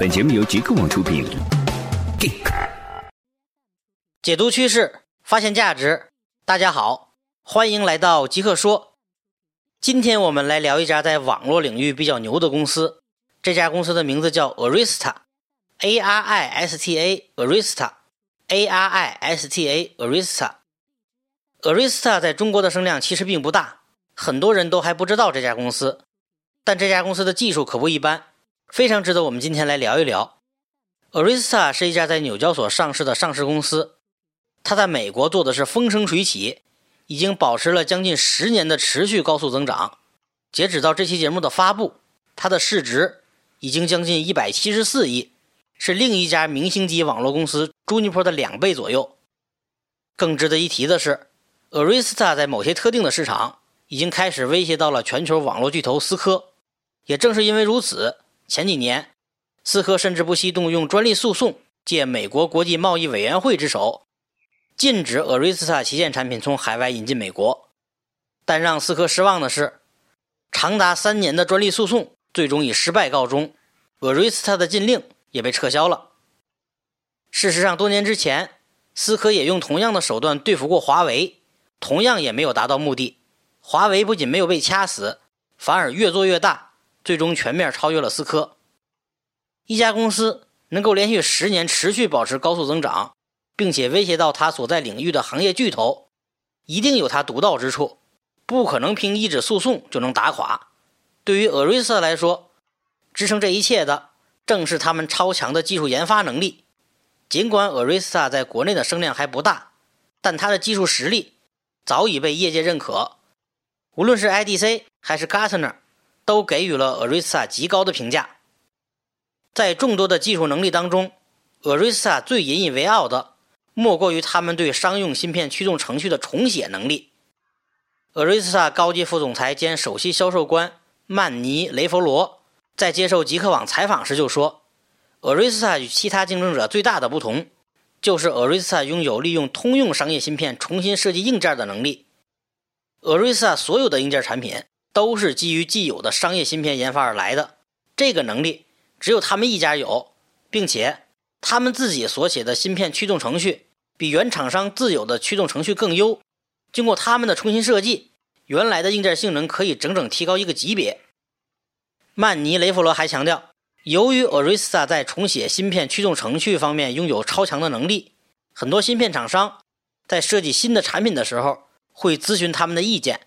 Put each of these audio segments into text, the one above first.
本节目由极客网出品。解读趋势，发现价值。大家好，欢迎来到极客说。今天我们来聊一家在网络领域比较牛的公司。这家公司的名字叫 Arista，A R I S T A，Arista，A R I S T A，Arista。Arista 在中国的声量其实并不大，很多人都还不知道这家公司。但这家公司的技术可不一般，非常值得我们今天来聊一聊。Arista 是一家在纽交所上市的上市公司，它在美国做的是风生水起，已经保持了将近十年的持续高速增长。截止到这期节目的发布，它的市值已经将近一百七十四亿，是另一家明星级网络公司 Juniper 的两倍左右。更值得一提的是，Arista 在某些特定的市场已经开始威胁到了全球网络巨头思科。也正是因为如此，前几年，思科甚至不惜动用专利诉讼，借美国国际贸易委员会之手，禁止 Arista 旗舰产品从海外引进美国。但让思科失望的是，长达三年的专利诉讼最终以失败告终，Arista 的禁令也被撤销了。事实上，多年之前，思科也用同样的手段对付过华为，同样也没有达到目的。华为不仅没有被掐死，反而越做越大。最终全面超越了思科。一家公司能够连续十年持续保持高速增长，并且威胁到它所在领域的行业巨头，一定有它独到之处，不可能凭一纸诉讼就能打垮。对于 Arista 来说，支撑这一切的正是他们超强的技术研发能力。尽管 Arista 在国内的声量还不大，但它的技术实力早已被业界认可，无论是 IDC 还是 Gartner。都给予了 Arisa 极高的评价。在众多的技术能力当中，Arisa 最引以为傲的，莫过于他们对商用芯片驱动程序的重写能力。Arisa 高级副总裁兼首席销售官曼尼·雷佛罗在接受极客网采访时就说：“Arisa 与其他竞争者最大的不同，就是 Arisa 拥有利用通用商业芯片重新设计硬件的能力。Arisa 所有的硬件产品。”都是基于既有的商业芯片研发而来的，这个能力只有他们一家有，并且他们自己所写的芯片驱动程序比原厂商自有的驱动程序更优。经过他们的重新设计，原来的硬件性能可以整整提高一个级别。曼尼雷弗罗还强调，由于 Arista 在重写芯片驱动程序方面拥有超强的能力，很多芯片厂商在设计新的产品的时候会咨询他们的意见，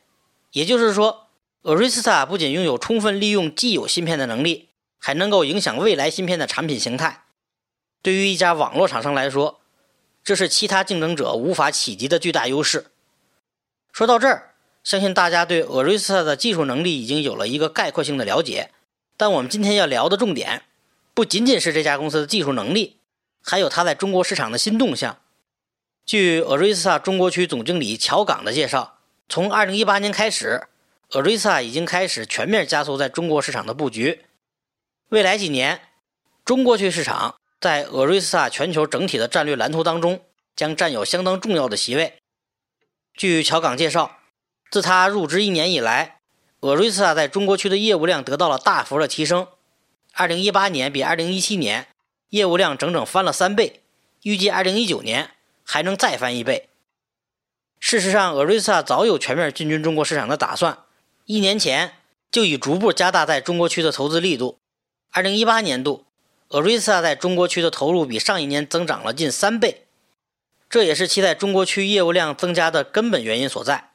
也就是说。Arista 不仅拥有充分利用既有芯片的能力，还能够影响未来芯片的产品形态。对于一家网络厂商来说，这是其他竞争者无法企及的巨大优势。说到这儿，相信大家对 Arista 的技术能力已经有了一个概括性的了解。但我们今天要聊的重点，不仅仅是这家公司的技术能力，还有它在中国市场的新动向。据 Arista 中国区总经理乔岗的介绍，从2018年开始。Arisa 已经开始全面加速在中国市场的布局。未来几年，中国区市场在 Arisa 全球整体的战略蓝图当中将占有相当重要的席位。据乔岗介绍，自他入职一年以来，Arisa 在中国区的业务量得到了大幅的提升。2018年比2017年业务量整整翻了三倍，预计2019年还能再翻一倍。事实上，Arisa 早有全面进军中国市场的打算。一年前就已逐步加大在中国区的投资力度。二零一八年度，Arisa 在中国区的投入比上一年增长了近三倍，这也是其在中国区业务量增加的根本原因所在。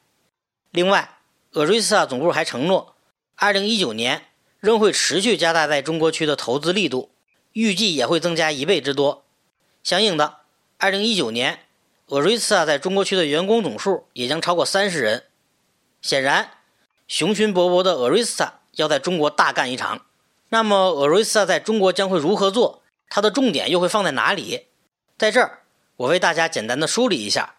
另外，Arisa 总部还承诺，二零一九年仍会持续加大在中国区的投资力度，预计也会增加一倍之多。相应的，二零一九年，Arisa 在中国区的员工总数也将超过三十人。显然。雄心勃勃的 Arista 要在中国大干一场，那么 Arista 在中国将会如何做？它的重点又会放在哪里？在这儿，我为大家简单的梳理一下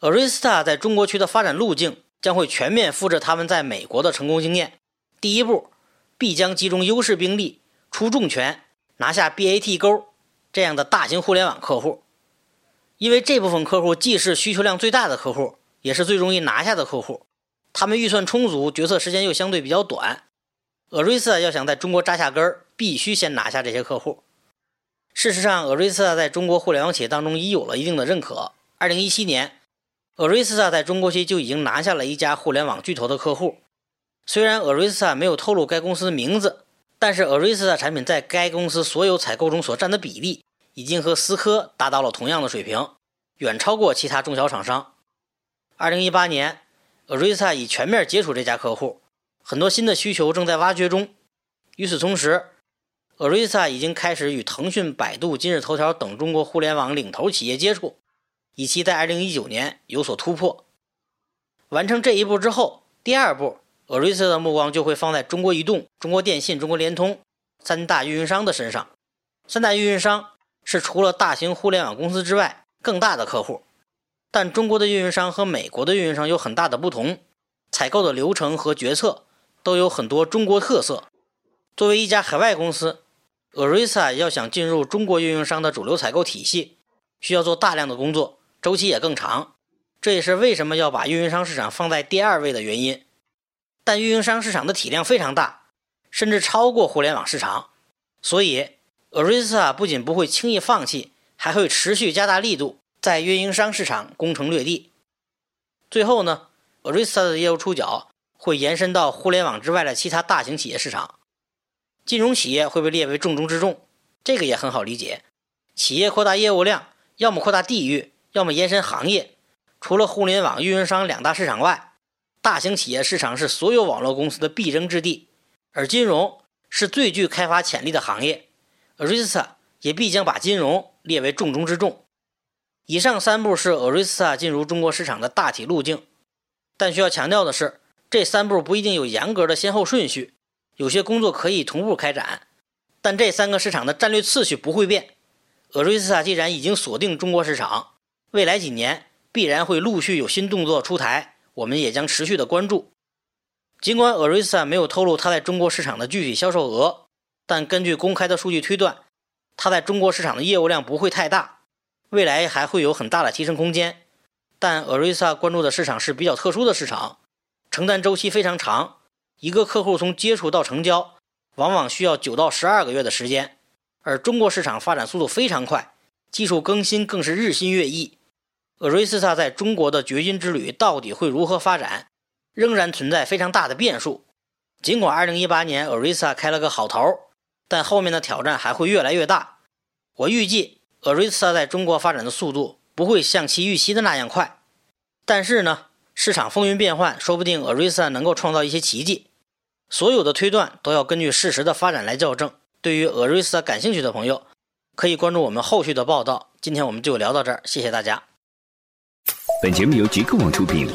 ，Arista 在中国区的发展路径将会全面复制他们在美国的成功经验。第一步，必将集中优势兵力，出重拳，拿下 BAT 勾这样的大型互联网客户，因为这部分客户既是需求量最大的客户，也是最容易拿下的客户。他们预算充足，决策时间又相对比较短。Arista 要想在中国扎下根儿，必须先拿下这些客户。事实上，Arista 在中国互联网企业当中已有了一定的认可。二零一七年，Arista 在中国区就已经拿下了一家互联网巨头的客户。虽然 Arista 没有透露该公司的名字，但是 Arista 产品在该公司所有采购中所占的比例，已经和思科达到了同样的水平，远超过其他中小厂商。二零一八年 Arisa 已全面接触这家客户，很多新的需求正在挖掘中。与此同时，Arisa 已经开始与腾讯、百度、今日头条等中国互联网领头企业接触。以期在二零一九年有所突破。完成这一步之后，第二步，Arisa 的目光就会放在中国移动、中国电信、中国联通三大运营商的身上。三大运营商是除了大型互联网公司之外更大的客户，但中国的运营商和美国的运营商有很大的不同，采购的流程和决策都有很多中国特色。作为一家海外公司，Arisa 要想进入中国运营商的主流采购体系，需要做大量的工作。周期也更长，这也是为什么要把运营商市场放在第二位的原因。但运营商市场的体量非常大，甚至超过互联网市场，所以 Arisa 不仅不会轻易放弃，还会持续加大力度在运营商市场攻城略地。最后呢，Arista 的业务触角会延伸到互联网之外的其他大型企业市场。金融企业会被列为重中之重，这个也很好理解。企业扩大业务量，要么扩大地域。要么延伸行业，除了互联网运营商两大市场外，大型企业市场是所有网络公司的必争之地，而金融是最具开发潜力的行业，Arista 也必将把金融列为重中之重。以上三步是 Arisa 进入中国市场的大体路径，但需要强调的是，这三步不一定有严格的先后顺序，有些工作可以同步开展，但这三个市场的战略次序不会变。Arisa 既然已经锁定中国市场，未来几年必然会陆续有新动作出台，我们也将持续的关注。尽管 Arisa 没有透露它在中国市场的具体销售额，但根据公开的数据推断，它在中国市场的业务量不会太大，未来还会有很大的提升空间。但 Arisa 关注的市场是比较特殊的市场，承担周期非常长，一个客户从接触到成交，往往需要九到十二个月的时间，而中国市场发展速度非常快，技术更新更是日新月异。，Arisa 在中国的掘金之旅到底会如何发展，仍然存在非常大的变数。尽管2018年 Arisa 开了个好头，但后面的挑战还会越来越大。我预计 Arisa 在中国发展的速度不会像其预期的那样快。但是呢，市场风云变幻，说不定 Arisa 能够创造一些奇迹。所有的推断都要根据事实的发展来校正。对于 Arisa 感兴趣的朋友，可以关注我们后续的报道。今天我们就聊到这儿，谢谢大家。本节目由极客网出品。